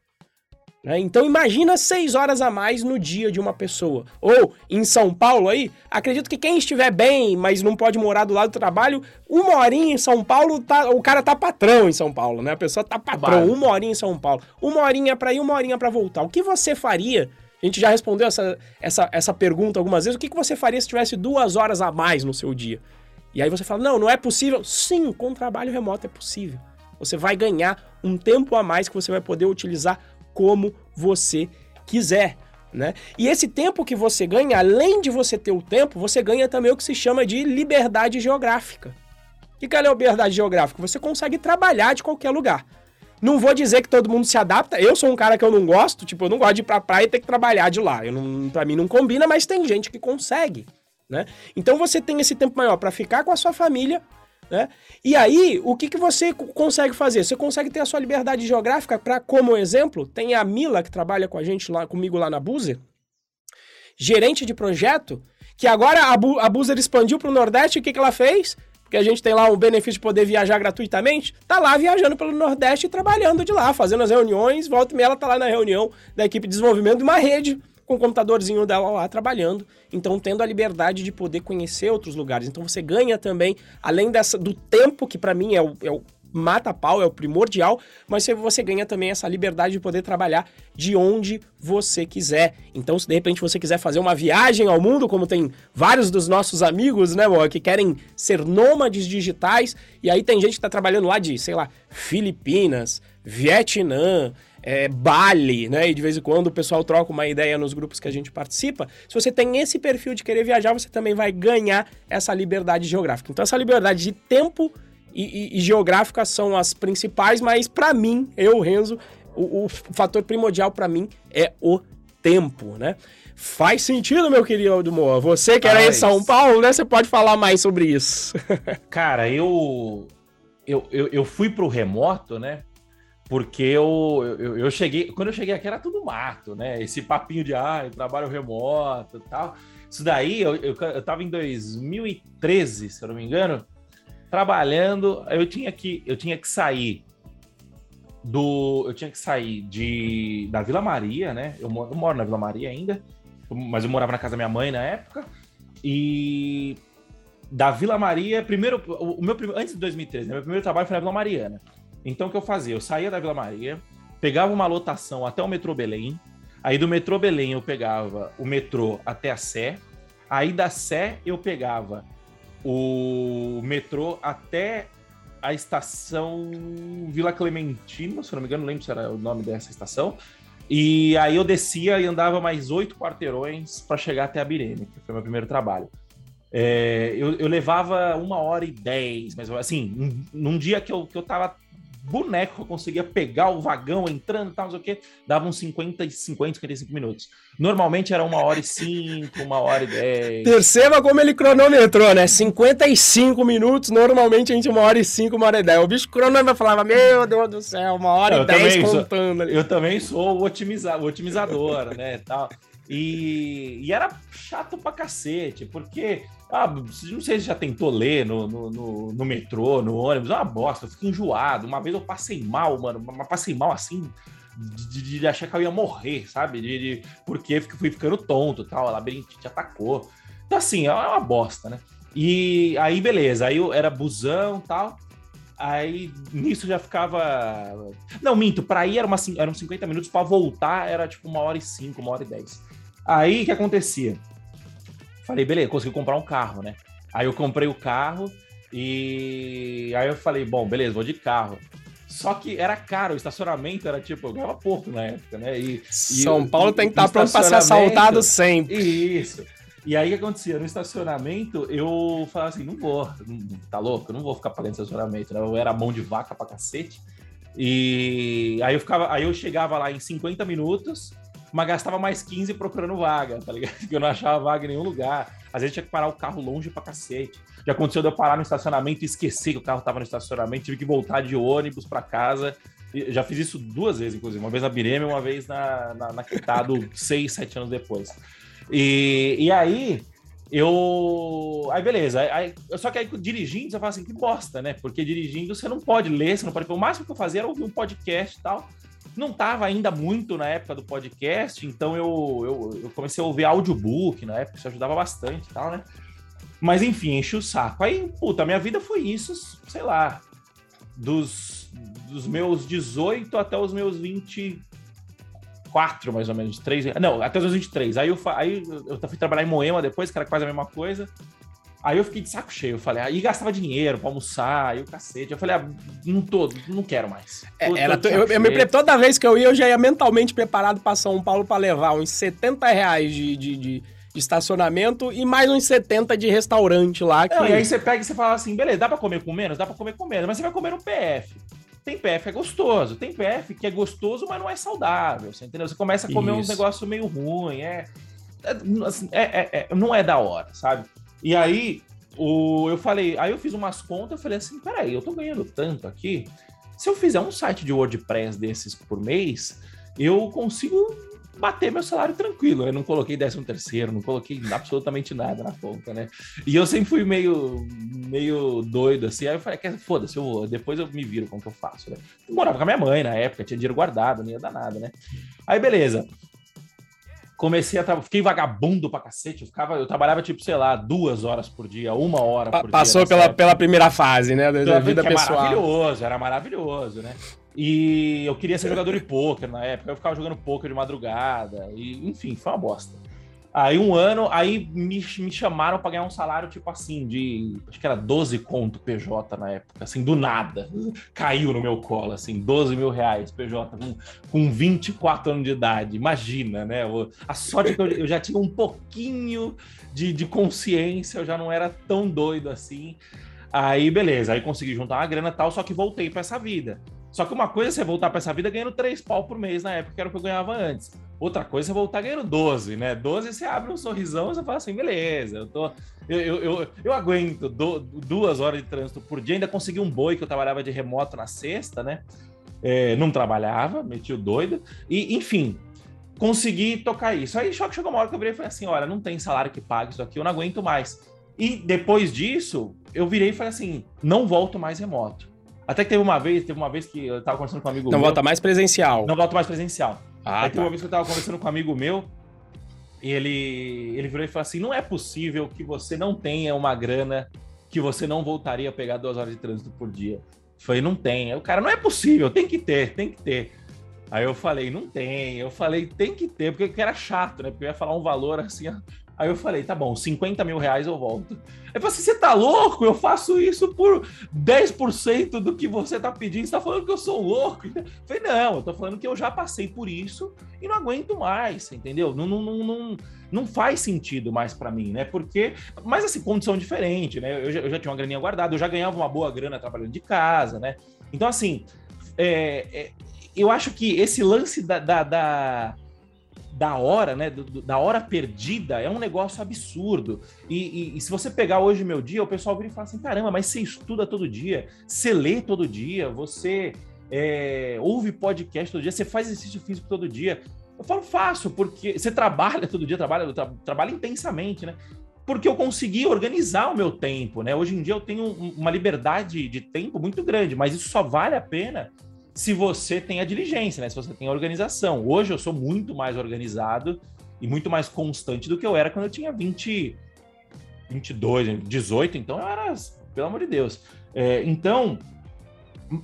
Né? Então imagina seis horas a mais no dia de uma pessoa. Ou em São Paulo aí, acredito que quem estiver bem, mas não pode morar do lado do trabalho, uma horinha em São Paulo, tá, o cara tá patrão em São Paulo, né? A pessoa tá patrão, uma horinha em São Paulo. Uma horinha para ir, uma horinha para voltar. O que você faria a gente já respondeu essa, essa, essa pergunta algumas vezes. O que, que você faria se tivesse duas horas a mais no seu dia? E aí você fala, não, não é possível. Sim, com trabalho remoto é possível. Você vai ganhar um tempo a mais que você vai poder utilizar como você quiser. Né? E esse tempo que você ganha, além de você ter o tempo, você ganha também o que se chama de liberdade geográfica. O que é a liberdade geográfica? Você consegue trabalhar de qualquer lugar. Não vou dizer que todo mundo se adapta. Eu sou um cara que eu não gosto, tipo, eu não gosto de ir pra praia e ter que trabalhar de lá. Eu não, pra mim não combina, mas tem gente que consegue, né? Então você tem esse tempo maior para ficar com a sua família, né? E aí, o que, que você consegue fazer? Você consegue ter a sua liberdade geográfica para, como exemplo, tem a Mila que trabalha com a gente lá, comigo lá na Buzer, gerente de projeto, que agora a, Bu a Buzer expandiu para o Nordeste, o que, que ela fez? porque a gente tem lá o benefício de poder viajar gratuitamente, tá lá viajando pelo Nordeste e trabalhando de lá, fazendo as reuniões, volta e meia ela tá lá na reunião da equipe de desenvolvimento de uma rede, com o computadorzinho dela lá trabalhando, então tendo a liberdade de poder conhecer outros lugares. Então você ganha também, além dessa do tempo que para mim é o, é o mata pau, é o primordial, mas você ganha também essa liberdade de poder trabalhar de onde você quiser. Então, se de repente você quiser fazer uma viagem ao mundo, como tem vários dos nossos amigos, né, que querem ser nômades digitais, e aí tem gente que está trabalhando lá de, sei lá, Filipinas, Vietnã, é, Bali, né? E de vez em quando o pessoal troca uma ideia nos grupos que a gente participa. Se você tem esse perfil de querer viajar, você também vai ganhar essa liberdade geográfica. Então, essa liberdade de tempo e, e, e geográficas são as principais, mas para mim, eu, Renzo, o, o fator primordial para mim é o tempo, né? Faz sentido, meu querido Moa. Você que era em São Paulo, né? Você pode falar mais sobre isso. Cara, eu, eu, eu, eu fui pro remoto, né? Porque eu, eu, eu, cheguei. Quando eu cheguei aqui era tudo mato, né? Esse papinho de ah, trabalho remoto e tal. Isso daí, eu, eu, eu tava em 2013, se eu não me engano trabalhando, eu tinha que eu tinha que sair do eu tinha que sair de da Vila Maria, né? Eu moro, eu moro na Vila Maria ainda, mas eu morava na casa da minha mãe na época e da Vila Maria, primeiro o meu antes de 2013, né, meu primeiro trabalho foi na Vila Mariana. Então o que eu fazia? Eu saía da Vila Maria, pegava uma lotação até o metrô Belém, aí do metrô Belém eu pegava o metrô até a Sé, aí da Sé eu pegava o metrô até a estação Vila Clementina, se não me engano, não lembro se era o nome dessa estação. E aí eu descia e andava mais oito quarteirões para chegar até a Birene, que foi meu primeiro trabalho. É, eu, eu, levava uma hora e dez, mas assim, num dia que eu, que eu tava boneco eu conseguia pegar o vagão entrando e tal, não sei o quê, dava uns 50, 50, 55 minutos. Normalmente era uma hora e cinco, uma hora e dez. Perceba como ele cronometrou, né? 55 minutos, normalmente a gente uma hora e cinco, uma hora e dez. O bicho cronômetro falava, meu Deus do céu, uma hora eu e dez contando sou, ali. Eu também sou o, otimiza, o otimizador, né, tal. E, e, era chato pra cacete, porque. Ah, não sei se já tentou ler no, no, no, no metrô, no ônibus, é uma bosta, eu fico enjoado. Uma vez eu passei mal, mano, mas passei mal assim, de, de, de, achar que eu ia morrer, sabe? De, de, porque fui ficando tonto tal, a labirintite atacou. Então, assim, é uma bosta, né? E aí, beleza, aí eu era busão tal. Aí nisso já ficava. Não, minto, pra ir era uma, eram 50 minutos, pra voltar era tipo uma hora e cinco, uma hora e dez. Aí o que acontecia? Falei, beleza, consegui comprar um carro, né? Aí eu comprei o carro e aí eu falei, bom, beleza, vou de carro. Só que era caro, o estacionamento era tipo, eu ganhava pouco na época, né? E, São e, Paulo e, tem que estar tá pronto para ser assaltado sempre. Isso. E aí o que acontecia? No estacionamento, eu falava assim: não vou, tá louco? Eu não vou ficar pagando estacionamento, né? Eu era mão de vaca pra cacete. E aí eu ficava, aí eu chegava lá em 50 minutos, mas gastava mais 15 procurando vaga, tá ligado? Porque eu não achava vaga em nenhum lugar. Às vezes tinha que parar o carro longe pra cacete. Já aconteceu de eu parar no estacionamento e esquecer que o carro tava no estacionamento, tive que voltar de ônibus pra casa. Já fiz isso duas vezes, inclusive. Uma vez na Birema e uma vez na, na, na Quitado, seis, sete anos depois. E, e aí, eu. Aí, beleza. Aí, só que aí, dirigindo, você fala assim, que bosta, né? Porque dirigindo você não pode ler, você não pode. O máximo que eu fazia era ouvir um podcast e tal. Não estava ainda muito na época do podcast, então eu, eu, eu, comecei a ouvir audiobook na época, isso ajudava bastante e tal, né? Mas enfim, enchi o saco. Aí, puta, minha vida foi isso, sei lá, dos, dos meus 18 até os meus 24, mais ou menos, 3, não, até os meus 23. Aí eu, aí eu fui trabalhar em Moema depois, que era quase a mesma coisa. Aí eu fiquei de saco cheio. Eu falei, aí gastava dinheiro pra almoçar, aí o cacete. Eu falei, ah, não tô, não quero mais. É, era, eu, eu, me, toda vez que eu ia, eu já ia mentalmente preparado pra São Paulo pra levar uns 70 reais de, de, de, estacionamento e mais uns 70 de restaurante lá. Que... Não, e aí você pega e você fala assim, beleza, dá pra comer com menos? Dá pra comer com menos, mas você vai comer no PF. Tem PF que é gostoso, tem PF que é gostoso, mas não é saudável, você entendeu? Você começa a comer Isso. uns negócios meio ruim, é, é, assim, é, é, é, não é da hora, sabe? E aí, o, eu falei, aí eu fiz umas contas, eu falei assim, peraí, eu tô ganhando tanto aqui, se eu fizer um site de WordPress desses por mês, eu consigo bater meu salário tranquilo. Eu não coloquei décimo terceiro, não coloquei absolutamente nada na conta, né? E eu sempre fui meio, meio doido, assim. Aí eu falei, foda-se, eu vou, depois eu me viro com o que eu faço, né? Eu morava com a minha mãe na época, tinha dinheiro guardado, não ia dar nada, né? Aí, beleza comecei a trabalhar, fiquei vagabundo pra cacete, eu, ficava, eu trabalhava tipo, sei lá, duas horas por dia, uma hora por Passou dia. Passou pela, pela primeira fase, né, da, da vida pessoal. Era maravilhoso, era maravilhoso, né? E eu queria ser jogador de pôquer na época, eu ficava jogando pôquer de madrugada, e enfim, foi uma bosta. Aí um ano, aí me, me chamaram para ganhar um salário tipo assim, de acho que era 12 conto PJ na época, assim, do nada. Caiu no meu colo, assim, 12 mil reais PJ com, com 24 anos de idade. Imagina, né? A sorte é que eu, eu já tinha um pouquinho de, de consciência, eu já não era tão doido assim. Aí, beleza, aí consegui juntar uma grana tal, só que voltei para essa vida. Só que uma coisa é você voltar para essa vida ganhando 3 pau por mês na época, que era o que eu ganhava antes. Outra coisa é voltar ganhando 12, né? 12 você abre um sorrisão e você fala assim, beleza, eu tô. Eu, eu, eu, eu aguento do, duas horas de trânsito por dia, ainda consegui um boi que eu trabalhava de remoto na sexta, né? É, não trabalhava, meti o doido. E, enfim, consegui tocar isso. Aí só que chegou uma hora que eu virei e falei assim: olha, não tem salário que pague isso aqui, eu não aguento mais. E depois disso, eu virei e falei assim: não volto mais remoto. Até que teve uma vez, teve uma vez que eu tava conversando com um amigo Não meu, volta mais presencial. Não volta mais presencial. Ah, Aí tá. uma vez que eu tava conversando com um amigo meu, e ele, ele virou e falou assim: não é possível que você não tenha uma grana que você não voltaria a pegar duas horas de trânsito por dia. Foi, não tem. Aí o cara, não é possível, tem que ter, tem que ter. Aí eu falei, não tem. Eu falei, tem que ter, porque era chato, né? Porque eu ia falar um valor assim, Aí eu falei, tá bom, 50 mil reais eu volto. Aí falei assim, você tá louco? Eu faço isso por 10% do que você tá pedindo. Você tá falando que eu sou louco? Eu falei, não, eu tô falando que eu já passei por isso e não aguento mais, entendeu? Não, não, não, não, não faz sentido mais para mim, né? Porque, mas assim, condição diferente, né? Eu já, eu já, tinha uma graninha guardada, eu já ganhava uma boa grana trabalhando de casa, né? Então, assim, é, é, eu acho que esse lance da, da, da da hora, né? Da hora perdida é um negócio absurdo. E, e, e, se você pegar hoje meu dia, o pessoal vira e fala assim: caramba, mas você estuda todo dia, você lê todo dia, você é, ouve podcast todo dia, você faz exercício físico todo dia. Eu falo, faço, porque você trabalha todo dia, trabalha, tra trabalha intensamente, né? Porque eu consegui organizar o meu tempo, né? Hoje em dia eu tenho uma liberdade de tempo muito grande, mas isso só vale a pena se você tem a diligência, né? Se você tem a organização. Hoje eu sou muito mais organizado e muito mais constante do que eu era quando eu tinha 20, 22, 18, então eu era, pelo amor de Deus. É, então,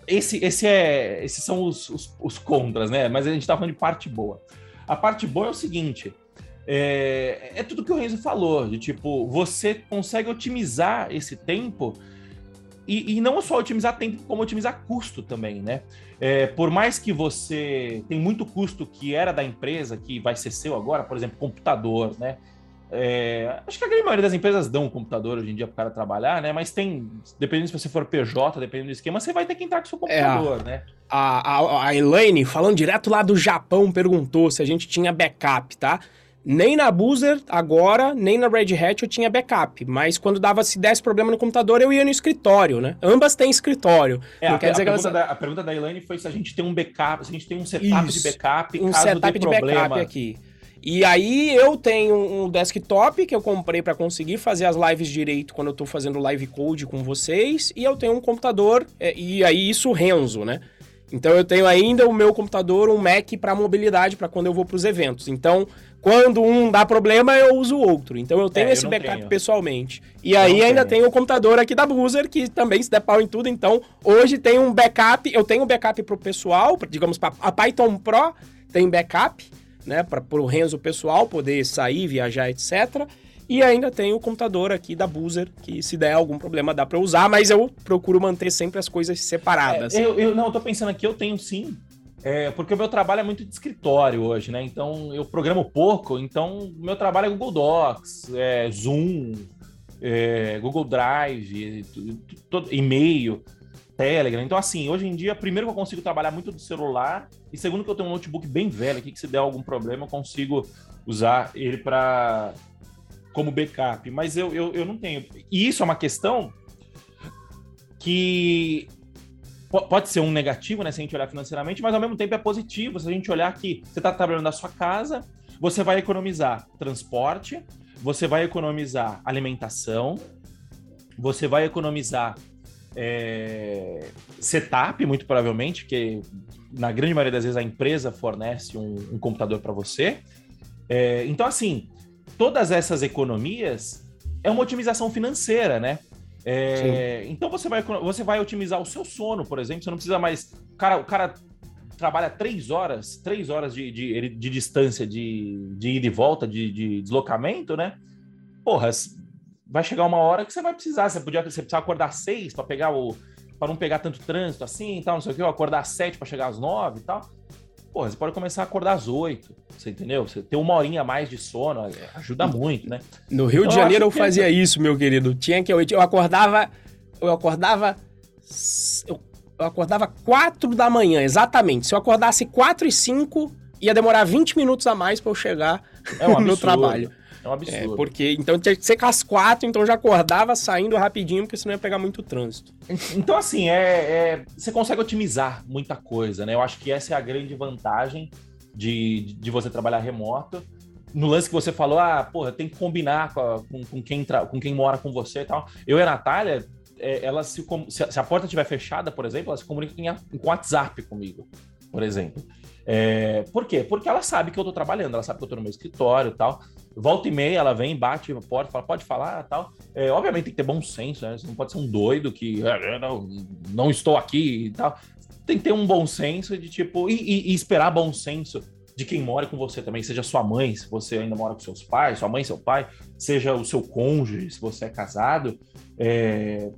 esse, esse é, esses são os, os, os, contras, né? Mas a gente tá falando de parte boa. A parte boa é o seguinte: é, é tudo que o Renzo falou, de tipo, você consegue otimizar esse tempo e, e, não só otimizar tempo, como otimizar custo também, né? É, por mais que você tem muito custo que era da empresa, que vai ser seu agora, por exemplo, computador, né? É, acho que a grande maioria das empresas dão um computador hoje em dia para o cara trabalhar, né? Mas tem, dependendo se você for PJ, dependendo do esquema, você vai ter que entrar com seu é, computador, é, né? A, a, a Elaine, falando direto lá do Japão, perguntou se a gente tinha backup, tá? Nem na Boozer agora, nem na Red Hat eu tinha backup. Mas quando dava se desse problema no computador, eu ia no escritório, né? Ambas têm escritório. É, Não a, quer dizer a, que pergunta elas... da, a pergunta da Elaine foi se a gente tem um backup, se a gente tem um setup Isso, de backup. Um setup de problema. backup aqui. E aí eu tenho um desktop que eu comprei para conseguir fazer as lives direito quando eu tô fazendo live code com vocês. E eu tenho um computador, é, e aí isso Renzo, né? Então eu tenho ainda o meu computador, um Mac para mobilidade, para quando eu vou para os eventos. Então, quando um dá problema, eu uso o outro. Então eu tenho é, esse eu backup tenho. pessoalmente. E eu aí ainda tenho. tenho o computador aqui da Boozer, que também se der pau em tudo. Então, hoje tem um backup, eu tenho um backup pro pessoal, digamos, a Python Pro tem backup, né, para o Renzo pessoal poder sair, viajar, etc. E ainda tem o computador aqui da Boozer, que se der algum problema dá para usar, mas eu procuro manter sempre as coisas separadas. É, eu, eu não, eu tô pensando aqui, eu tenho sim é, porque o meu trabalho é muito de escritório hoje, né? Então eu programo pouco, então meu trabalho é Google Docs, é, Zoom, é, Google Drive, e-mail, Telegram. Então, assim, hoje em dia, primeiro que eu consigo trabalhar muito do celular, e segundo que eu tenho um notebook bem velho aqui, que se der algum problema, eu consigo usar ele para como backup. Mas eu, eu, eu não tenho. E isso é uma questão que pode ser um negativo, né, se a gente olhar financeiramente, mas ao mesmo tempo é positivo se a gente olhar que você está trabalhando na sua casa, você vai economizar transporte, você vai economizar alimentação, você vai economizar é, setup, muito provavelmente, que na grande maioria das vezes a empresa fornece um, um computador para você. É, então, assim, todas essas economias é uma otimização financeira, né? É, então você vai, você vai otimizar o seu sono, por exemplo. Você não precisa mais. O cara, o cara trabalha três horas, três horas de, de, de distância de, de ida e volta, de, de, deslocamento, né? Porra, vai chegar uma hora que você vai precisar. Você podia você precisa acordar seis para pegar o. para não pegar tanto trânsito assim e tal, não sei o que, acordar às sete para chegar às nove e tal. Pô, você pode começar a acordar às oito, você entendeu? Você ter uma horinha a mais de sono ajuda muito, né? No Rio então, de Janeiro eu fazia é... isso, meu querido. Tinha que eu, eu acordava, eu acordava eu, eu acordava quatro da manhã, exatamente. Se eu acordasse quatro e cinco, ia demorar 20 minutos a mais para eu chegar é um no trabalho. É um absurdo. É, porque então tinha que ser com as quatro, então já acordava saindo rapidinho, porque senão ia pegar muito trânsito. Então, assim, é, é, você consegue otimizar muita coisa, né? Eu acho que essa é a grande vantagem de, de você trabalhar remoto. No lance que você falou, ah, porra, tem que combinar com, a, com, com quem, com quem mora com você e tal. Eu e a Natália, é, ela se, se a porta estiver fechada, por exemplo, ela se comunica com WhatsApp comigo, por exemplo. É, por quê? Porque ela sabe que eu tô trabalhando, ela sabe que eu tô no meu escritório e tal. Volta e meia, ela vem, bate a porta, fala, pode falar tal. É, obviamente tem que ter bom senso, né? Você não pode ser um doido que é, não, não estou aqui e tal. Tem que ter um bom senso de tipo, e, e, e esperar bom senso de quem mora com você também, seja sua mãe, se você ainda mora com seus pais, sua mãe, seu pai, seja o seu cônjuge, se você é casado. É,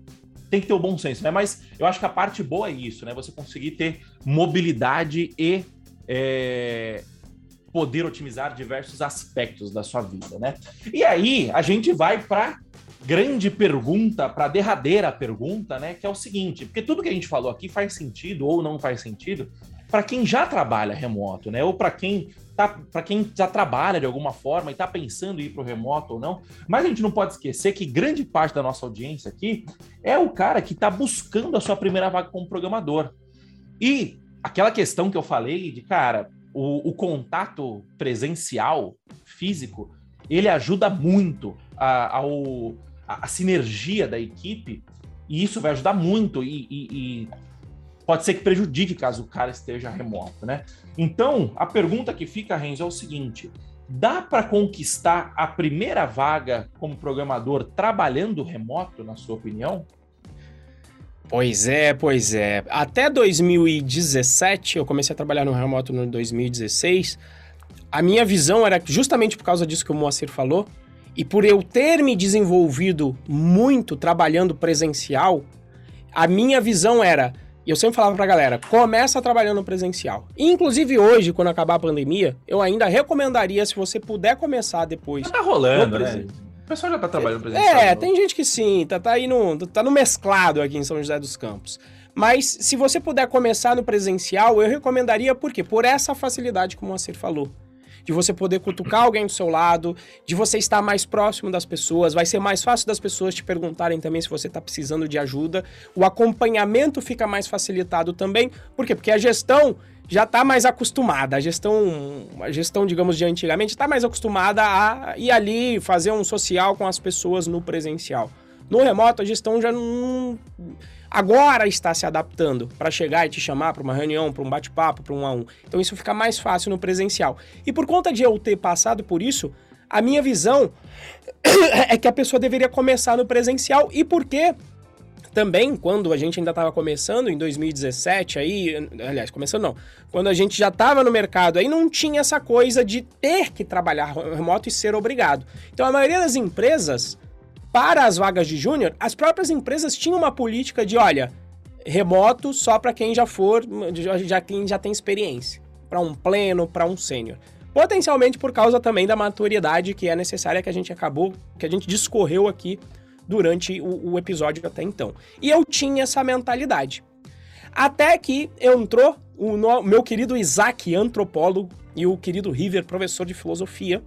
tem que ter o bom senso, né? Mas eu acho que a parte boa é isso, né? Você conseguir ter mobilidade e é, poder otimizar diversos aspectos da sua vida, né? E aí a gente vai para grande pergunta, para derradeira pergunta, né? Que é o seguinte, porque tudo que a gente falou aqui faz sentido ou não faz sentido para quem já trabalha remoto, né? Ou para quem tá, para quem já trabalha de alguma forma e está pensando em ir para o remoto ou não. Mas a gente não pode esquecer que grande parte da nossa audiência aqui é o cara que está buscando a sua primeira vaga como programador. E aquela questão que eu falei de, cara, o, o contato presencial, físico, ele ajuda muito a, ao, a, a, sinergia da equipe e isso vai ajudar muito e, e, e, pode ser que prejudique caso o cara esteja remoto, né? Então, a pergunta que fica, Renzo, é o seguinte: dá para conquistar a primeira vaga como programador trabalhando remoto, na sua opinião? Pois é, pois é. Até 2017, eu comecei a trabalhar no remoto no 2016. A minha visão era justamente por causa disso que o Moacir falou, e por eu ter me desenvolvido muito trabalhando presencial, a minha visão era, e eu sempre falava pra galera, começa trabalhando presencial. E, inclusive hoje, quando acabar a pandemia, eu ainda recomendaria, se você puder começar depois. Tá rolando, né? O pessoal já tá trabalhando presencial. É, tem gente que sim, tá, tá aí no, tá no mesclado aqui em São José dos Campos. Mas se você puder começar no presencial, eu recomendaria por quê? Por essa facilidade que o Moacir falou. De você poder cutucar alguém do seu lado, de você estar mais próximo das pessoas, vai ser mais fácil das pessoas te perguntarem também se você está precisando de ajuda. O acompanhamento fica mais facilitado também. Por quê? Porque a gestão já está mais acostumada. A gestão, a gestão, digamos, de antigamente está mais acostumada a ir ali fazer um social com as pessoas no presencial. No remoto, a gestão já não. Agora está se adaptando para chegar e te chamar para uma reunião, para um bate-papo, para um a um. Então isso fica mais fácil no presencial. E por conta de eu ter passado por isso, a minha visão é que a pessoa deveria começar no presencial. E por quê? Também, quando a gente ainda estava começando, em 2017, aí, aliás, começando não, quando a gente já estava no mercado, aí não tinha essa coisa de ter que trabalhar remoto e ser obrigado. Então, a maioria das empresas, para as vagas de júnior, as próprias empresas tinham uma política de, olha, remoto só para quem já for, já quem já tem experiência, para um pleno, para um sênior. Potencialmente por causa também da maturidade que é necessária que a gente acabou, que a gente discorreu aqui durante o, o episódio até então. E eu tinha essa mentalidade. Até que entrou o no, meu querido Isaac, antropólogo, e o querido River, professor de filosofia,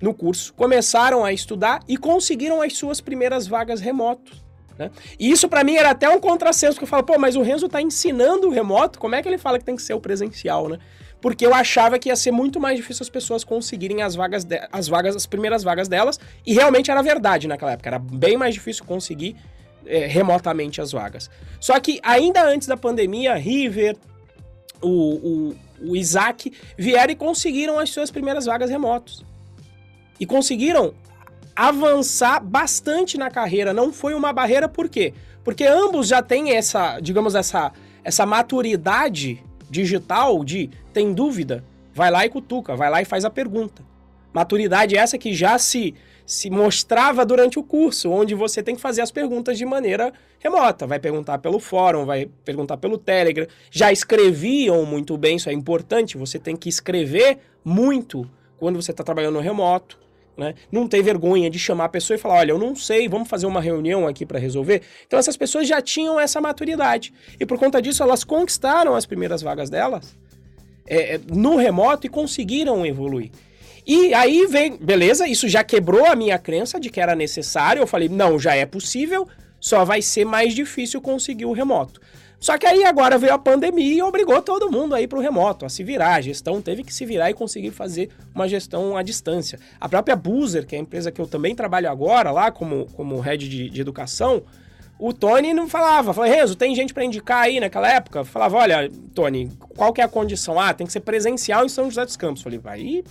no curso, começaram a estudar e conseguiram as suas primeiras vagas remotos. Né? E isso para mim era até um contrassenso, porque eu falo, pô, mas o Renzo tá ensinando o remoto, como é que ele fala que tem que ser o presencial, né? Porque eu achava que ia ser muito mais difícil as pessoas conseguirem as vagas, de, as vagas, as primeiras vagas delas, e realmente era verdade naquela época, era bem mais difícil conseguir é, remotamente as vagas. Só que ainda antes da pandemia, River, o, o, o Isaac vieram e conseguiram as suas primeiras vagas remotos. E conseguiram avançar bastante na carreira, não foi uma barreira, por quê? Porque ambos já têm essa, digamos, essa, essa maturidade digital de tem dúvida, vai lá e cutuca, vai lá e faz a pergunta. Maturidade essa que já se se mostrava durante o curso, onde você tem que fazer as perguntas de maneira remota. Vai perguntar pelo fórum, vai perguntar pelo Telegram. Já escreviam muito bem, isso é importante. Você tem que escrever muito quando você está trabalhando remoto. Né? Não ter vergonha de chamar a pessoa e falar: olha, eu não sei, vamos fazer uma reunião aqui para resolver. Então, essas pessoas já tinham essa maturidade. E por conta disso, elas conquistaram as primeiras vagas delas é, é, no remoto e conseguiram evoluir. E aí vem, beleza, isso já quebrou a minha crença de que era necessário. Eu falei: não, já é possível, só vai ser mais difícil conseguir o remoto. Só que aí agora veio a pandemia e obrigou todo mundo aí para o remoto, a se virar. A gestão teve que se virar e conseguir fazer uma gestão à distância. A própria Boozer, que é a empresa que eu também trabalho agora lá como, como head de, de educação, o Tony não falava, falei, Renzo, tem gente para indicar aí naquela época? Falava, olha, Tony, qual que é a condição? Ah, tem que ser presencial em São José dos Campos. Falei, vai.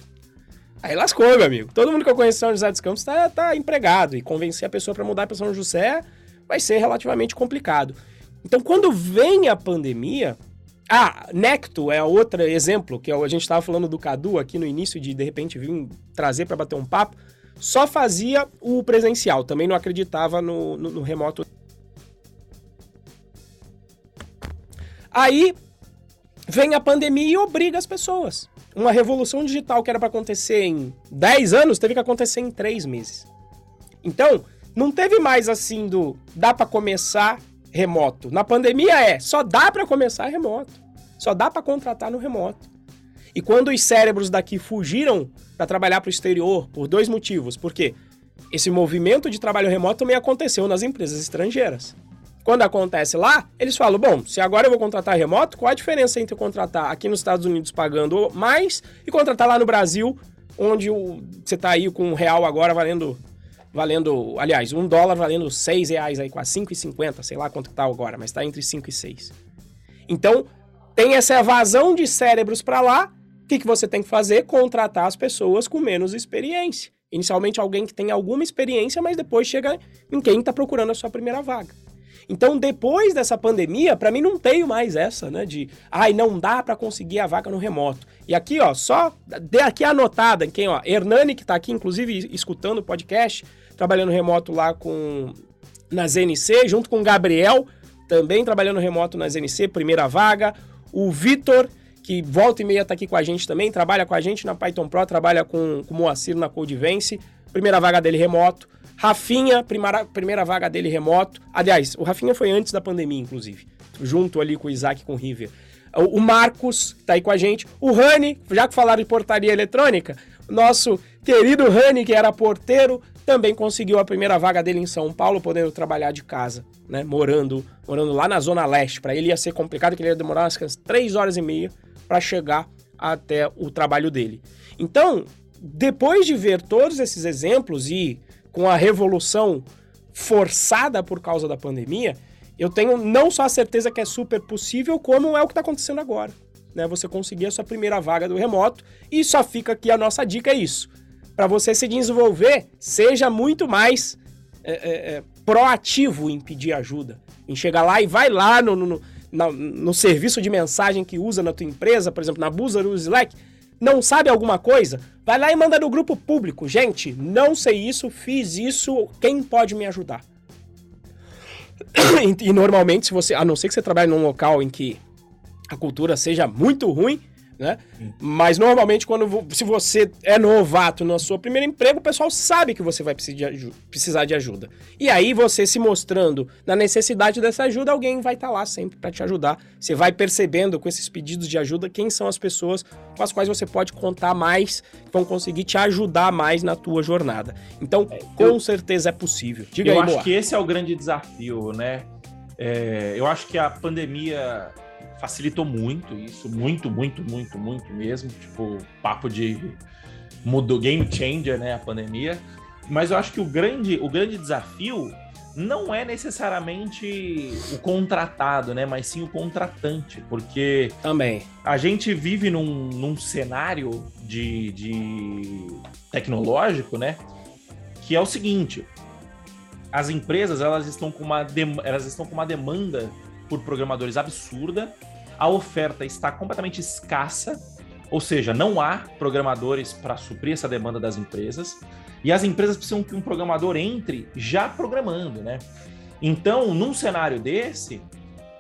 Aí lascou, meu amigo. Todo mundo que eu conheço em São José dos Campos tá, tá empregado. E convencer a pessoa para mudar para São José vai ser relativamente complicado. Então, quando vem a pandemia. Ah, Necto é outro exemplo, que a gente estava falando do Cadu aqui no início, de de repente vir trazer para bater um papo. Só fazia o presencial, também não acreditava no, no, no remoto. Aí vem a pandemia e obriga as pessoas. Uma revolução digital que era para acontecer em 10 anos teve que acontecer em 3 meses. Então, não teve mais assim do dá para começar remoto. Na pandemia é, só dá para começar remoto. Só dá para contratar no remoto. E quando os cérebros daqui fugiram para trabalhar para o exterior, por dois motivos. Por quê? Esse movimento de trabalho remoto também aconteceu nas empresas estrangeiras. quando acontece lá, eles falam: bom, se agora eu vou contratar remoto, qual a diferença entre contratar aqui nos Estados Unidos pagando mais e contratar lá no Brasil, onde você está aí com um real agora valendo. Valendo, aliás, um dólar valendo seis reais aí, quase 5,50, sei lá quanto tá agora, mas está entre 5 e 6. Então, tem essa evasão de cérebros para lá. O que, que você tem que fazer? Contratar as pessoas com menos experiência. Inicialmente, alguém que tem alguma experiência, mas depois chega em quem está procurando a sua primeira vaga. Então, depois dessa pandemia, para mim não tenho mais essa, né? De, ai, não dá para conseguir a vaga no remoto. E aqui, ó, só dê aqui anotada, quem, ó, Hernani, que tá aqui, inclusive, escutando o podcast, trabalhando remoto lá com na ZNC, junto com o Gabriel, também trabalhando remoto na ZNC, primeira vaga. O Vitor, que volta e meia tá aqui com a gente também, trabalha com a gente na Python Pro, trabalha com, com o Moacir na Codevence, primeira vaga dele remoto. Rafinha, primeira, primeira vaga dele remoto. Aliás, o Rafinha foi antes da pandemia, inclusive. Junto ali com o Isaac com o River. O Marcos tá aí com a gente. O Rani, já que falaram de portaria eletrônica, nosso querido Rani, que era porteiro, também conseguiu a primeira vaga dele em São Paulo, podendo trabalhar de casa, né? Morando, morando lá na Zona Leste. Para ele ia ser complicado, que ele ia demorar umas três horas e meia para chegar até o trabalho dele. Então, depois de ver todos esses exemplos e com a revolução forçada por causa da pandemia, eu tenho não só a certeza que é super possível, como é o que está acontecendo agora. Né? Você conseguir a sua primeira vaga do remoto, e só fica aqui a nossa dica: é isso. Para você se desenvolver, seja muito mais é, é, é, proativo em pedir ajuda. Em chegar lá e vai lá no, no, no, no serviço de mensagem que usa na tua empresa, por exemplo, na Buzer ou Slack, não sabe alguma coisa? Vai lá e manda no grupo público. Gente, não sei isso, fiz isso, quem pode me ajudar? e normalmente, se você, a não ser que você trabalhe num local em que a cultura seja muito ruim, né? Mas normalmente, quando se você é novato no seu primeiro emprego, o pessoal sabe que você vai precisar de ajuda. E aí, você se mostrando na necessidade dessa ajuda, alguém vai estar tá lá sempre para te ajudar. Você vai percebendo com esses pedidos de ajuda quem são as pessoas com as quais você pode contar mais, que vão conseguir te ajudar mais na tua jornada. Então, é, com eu, certeza é possível. Diga eu aí, acho boa. que esse é o grande desafio, né? É, eu acho que a pandemia facilitou muito isso, muito, muito, muito, muito mesmo. Tipo, papo de mudou game changer, né, a pandemia. Mas eu acho que o grande, o grande desafio não é necessariamente o contratado, né, mas sim o contratante, porque também a gente vive num, num cenário de, de tecnológico, né, que é o seguinte: as empresas elas estão com uma elas estão com uma demanda por programadores absurda a oferta está completamente escassa, ou seja, não há programadores para suprir essa demanda das empresas, e as empresas precisam que um programador entre já programando, né? Então, num cenário desse,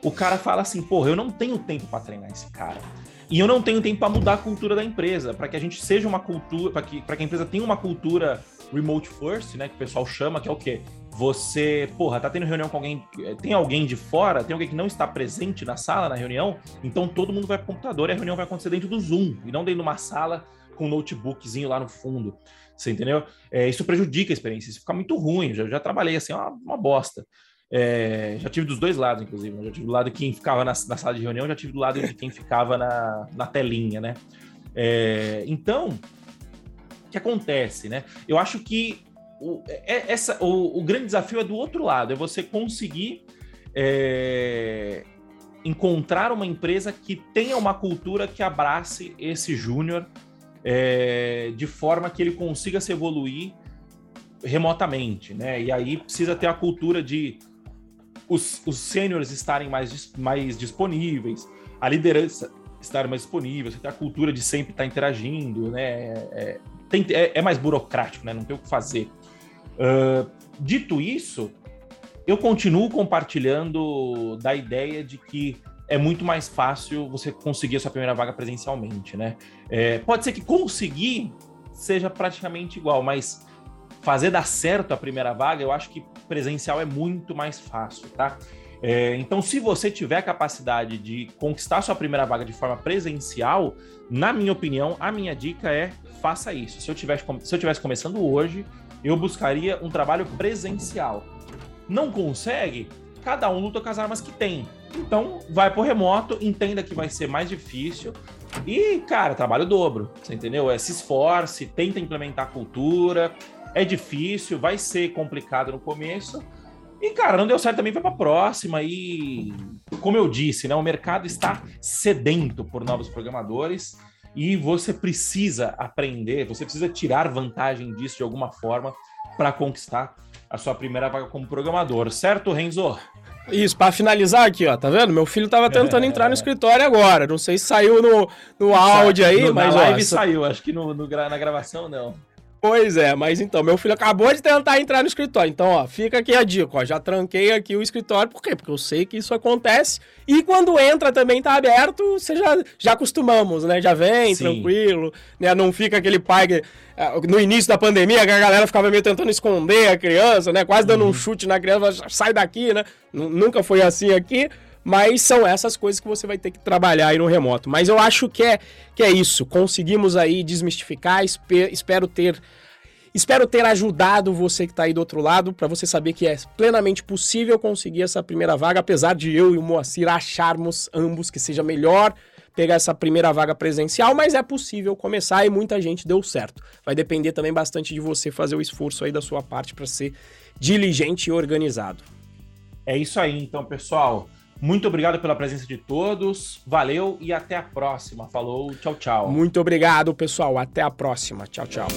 o cara fala assim: porra, eu não tenho tempo para treinar esse cara. E eu não tenho tempo para mudar a cultura da empresa, para que a gente seja uma cultura, para que, que a empresa tenha uma cultura remote first, né? Que o pessoal chama, que é o quê? Você, porra, tá tendo reunião com alguém, tem alguém de fora, tem alguém que não está presente na sala, na reunião, então todo mundo vai pro computador e a reunião vai acontecer dentro do Zoom, e não dentro de uma sala com um notebookzinho lá no fundo. Você entendeu? É, isso prejudica a experiência, isso fica muito ruim. Já, já trabalhei assim, é uma, uma bosta. É, já tive dos dois lados, inclusive. Né? Já tive do lado de quem ficava na, na, sala de reunião, já tive do lado de quem ficava na, na telinha, né? É, então, que acontece, né? Eu acho que o, é, essa, o, o, grande desafio é do outro lado, é você conseguir é, encontrar uma empresa que tenha uma cultura que abrace esse júnior é, de forma que ele consiga se evoluir remotamente, né? E aí precisa ter a cultura de os, os sêniores estarem mais, mais disponíveis, a liderança estar mais disponível, você ter a cultura de sempre estar interagindo, né? É, tem, é, é mais burocrático, né? Não tem o que fazer. Uh, dito isso, eu continuo compartilhando da ideia de que é muito mais fácil você conseguir a sua primeira vaga presencialmente, né? É, pode ser que conseguir seja praticamente igual, mas fazer dar certo a primeira vaga, eu acho que presencial é muito mais fácil, tá? É, então, se você tiver a capacidade de conquistar sua primeira vaga de forma presencial, na minha opinião, a minha dica é faça isso. Se eu tivesse, se eu tivesse começando hoje, eu buscaria um trabalho presencial. Não consegue? cada um luta com as armas que tem. Então, vai pro remoto, entenda que vai ser mais difícil. E, cara, trabalho dobro, você entendeu? É, se esforce, tenta implementar a cultura. É difícil, vai ser complicado no começo. E, cara, não deu certo também, vai pra próxima. E, como eu disse, né, o mercado está sedento por novos programadores. E você precisa aprender, você precisa tirar vantagem disso de alguma forma para conquistar a sua primeira vaga como programador, certo, Renzo? Isso, para finalizar aqui, ó, tá vendo? Meu filho tava tentando entrar no escritório agora. Não sei se saiu no, no áudio aí, no, mas. Na live ó, saiu, acho que no, no, na gravação não. Pois é, mas então, meu filho acabou de tentar entrar no escritório. Então, ó, fica aqui a dica, ó. Já tranquei aqui o escritório, por quê? Porque eu sei que isso acontece. E quando entra também tá aberto, você já, já acostumamos, né? Já vem, Sim. tranquilo, né? Não fica aquele pai que, é, no início da pandemia, que a galera ficava meio tentando esconder a criança, né? Quase dando uhum. um chute na criança, sai daqui, né? Nunca foi assim aqui. Mas são essas coisas que você vai ter que trabalhar aí no remoto. Mas eu acho que é, que é isso. Conseguimos aí desmistificar. Espero ter Espero ter ajudado você que está aí do outro lado para você saber que é plenamente possível conseguir essa primeira vaga, apesar de eu e o Moacir acharmos ambos que seja melhor pegar essa primeira vaga presencial, mas é possível começar e muita gente deu certo. Vai depender também bastante de você fazer o esforço aí da sua parte para ser diligente e organizado. É isso aí, então, pessoal. Muito obrigado pela presença de todos. Valeu e até a próxima. Falou, tchau, tchau. Muito obrigado, pessoal. Até a próxima. Tchau, tchau.